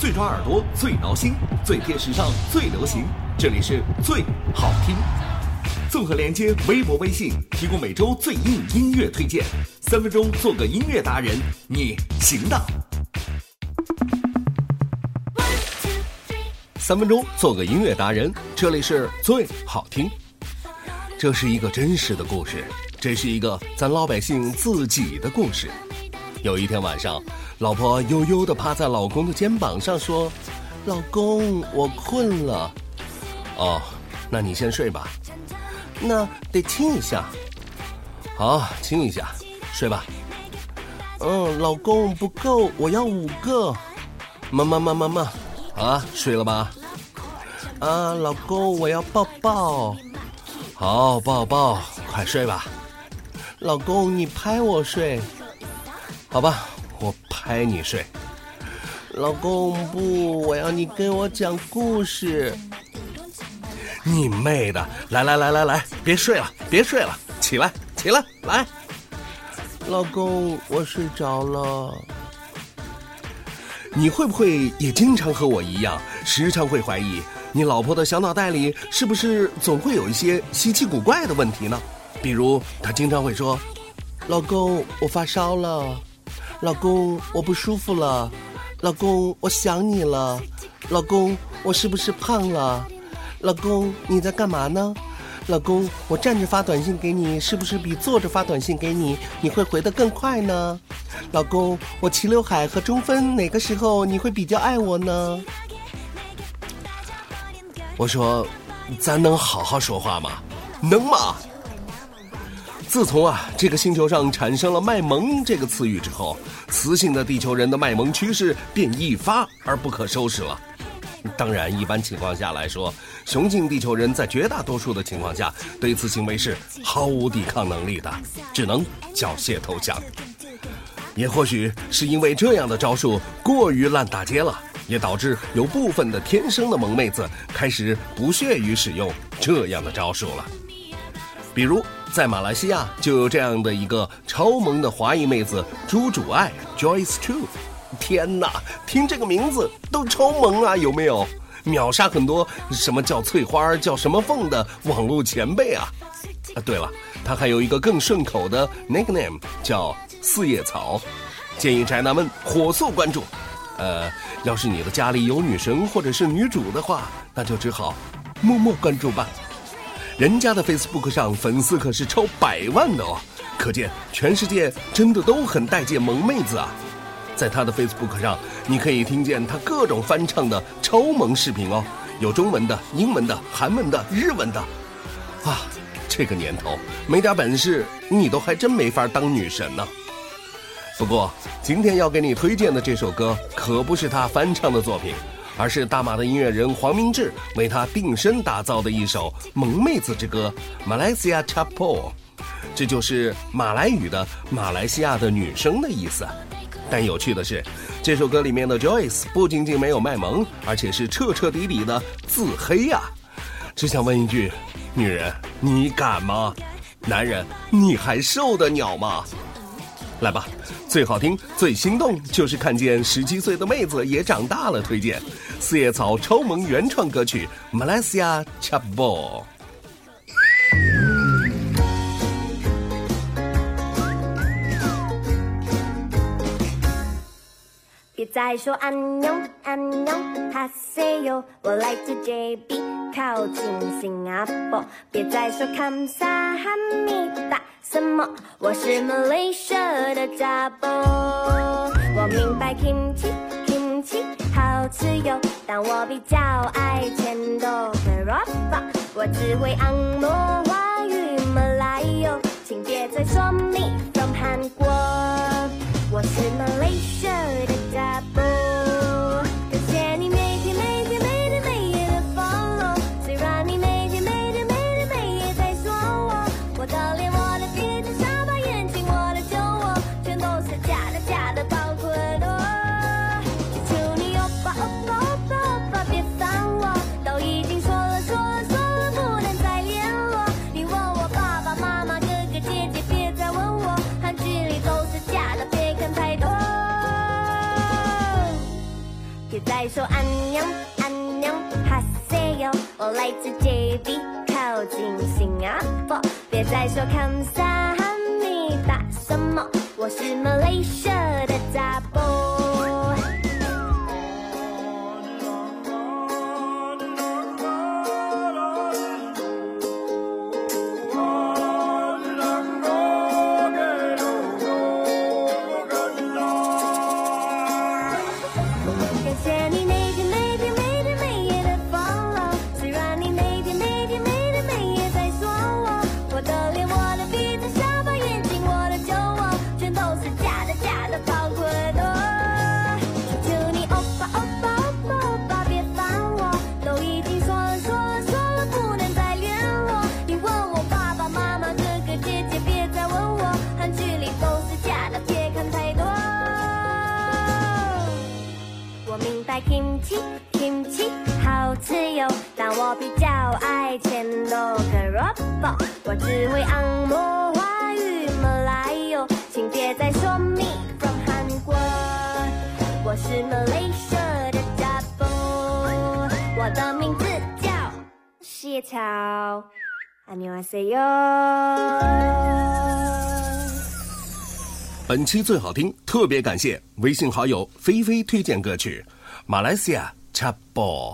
最抓耳朵，最挠心，最贴时尚，最流行。这里是最好听。综合连接微博、微信，提供每周最硬音乐推荐。三分钟做个音乐达人，你行的。三分钟做个音乐达人，这里是最好听。这是一个真实的故事，这是一个咱老百姓自己的故事。有一天晚上，老婆悠悠的趴在老公的肩膀上说：“老公，我困了。”哦，那你先睡吧。那得亲一下。好，亲一下，睡吧。嗯，老公不够，我要五个。妈妈妈妈妈，啊，睡了吧？啊，老公，我要抱抱。好，抱抱，快睡吧。老公，你拍我睡。好吧，我拍你睡。老公不，我要你给我讲故事。你妹的！来来来来来，别睡了，别睡了，起来起来来。老公，我睡着了。你会不会也经常和我一样，时常会怀疑你老婆的小脑袋里是不是总会有一些稀奇古怪的问题呢？比如，她经常会说：“老公，我发烧了。”老公，我不舒服了。老公，我想你了。老公，我是不是胖了？老公，你在干嘛呢？老公，我站着发短信给你，是不是比坐着发短信给你，你会回得更快呢？老公，我齐刘海和中分哪个时候你会比较爱我呢？我说，咱能好好说话吗？能吗？自从啊，这个星球上产生了“卖萌”这个词语之后，雌性的地球人的卖萌趋势便一发而不可收拾了。当然，一般情况下来说，雄性地球人在绝大多数的情况下对此行为是毫无抵抗能力的，只能缴械投降。也或许是因为这样的招数过于烂大街了，也导致有部分的天生的萌妹子开始不屑于使用这样的招数了。比如，在马来西亚就有这样的一个超萌的华裔妹子朱主爱 Joyce Chu，天哪，听这个名字都超萌啊，有没有？秒杀很多什么叫翠花叫什么凤的网络前辈啊！啊，对了，她还有一个更顺口的 nickname 叫四叶草，建议宅男们火速关注。呃，要是你的家里有女神或者是女主的话，那就只好默默关注吧。人家的 Facebook 上粉丝可是超百万的哦，可见全世界真的都很待见萌妹子啊！在他的 Facebook 上，你可以听见他各种翻唱的超萌视频哦，有中文的、英文的、韩文的、日文的。啊，这个年头没点本事，你都还真没法当女神呢。不过今天要给你推荐的这首歌可不是他翻唱的作品。而是大马的音乐人黄明志为他定身打造的一首萌妹子之歌《Malaysia Chapo》，这就是马来语的“马来西亚的女生”的意思。但有趣的是，这首歌里面的 Joyce 不仅仅没有卖萌，而且是彻彻底底的自黑呀！只想问一句：女人，你敢吗？男人，你还受得了吗？来吧，最好听、最心动，就是看见十七岁的妹子也长大了。推荐四叶草超萌原创歌曲《Malaysia Chapbo》。别再说安妞安妞，他 say 哟，我来自 JB，靠近新加坡。别再说康萨哈密达，什么？我是 Malaysia 的家婆。我明白 kimchi kimchi 好吃哟，但我比较爱钱多 Kerapa。我只会按摩别再说安妞安妞哈塞哟，我来自 JB，靠近新加坡。别再说 come 萨哈密达什么，我是马来西亚的。我比较爱千多个 robot。我只会按摩华语马来哟，请别再说 me from 韩国。我是 Malaysia 的 double，我的名字叫谢草。안녕하세요。本期最好听，特别感谢微信好友菲菲推荐歌曲《马来西亚 Chap Ball》。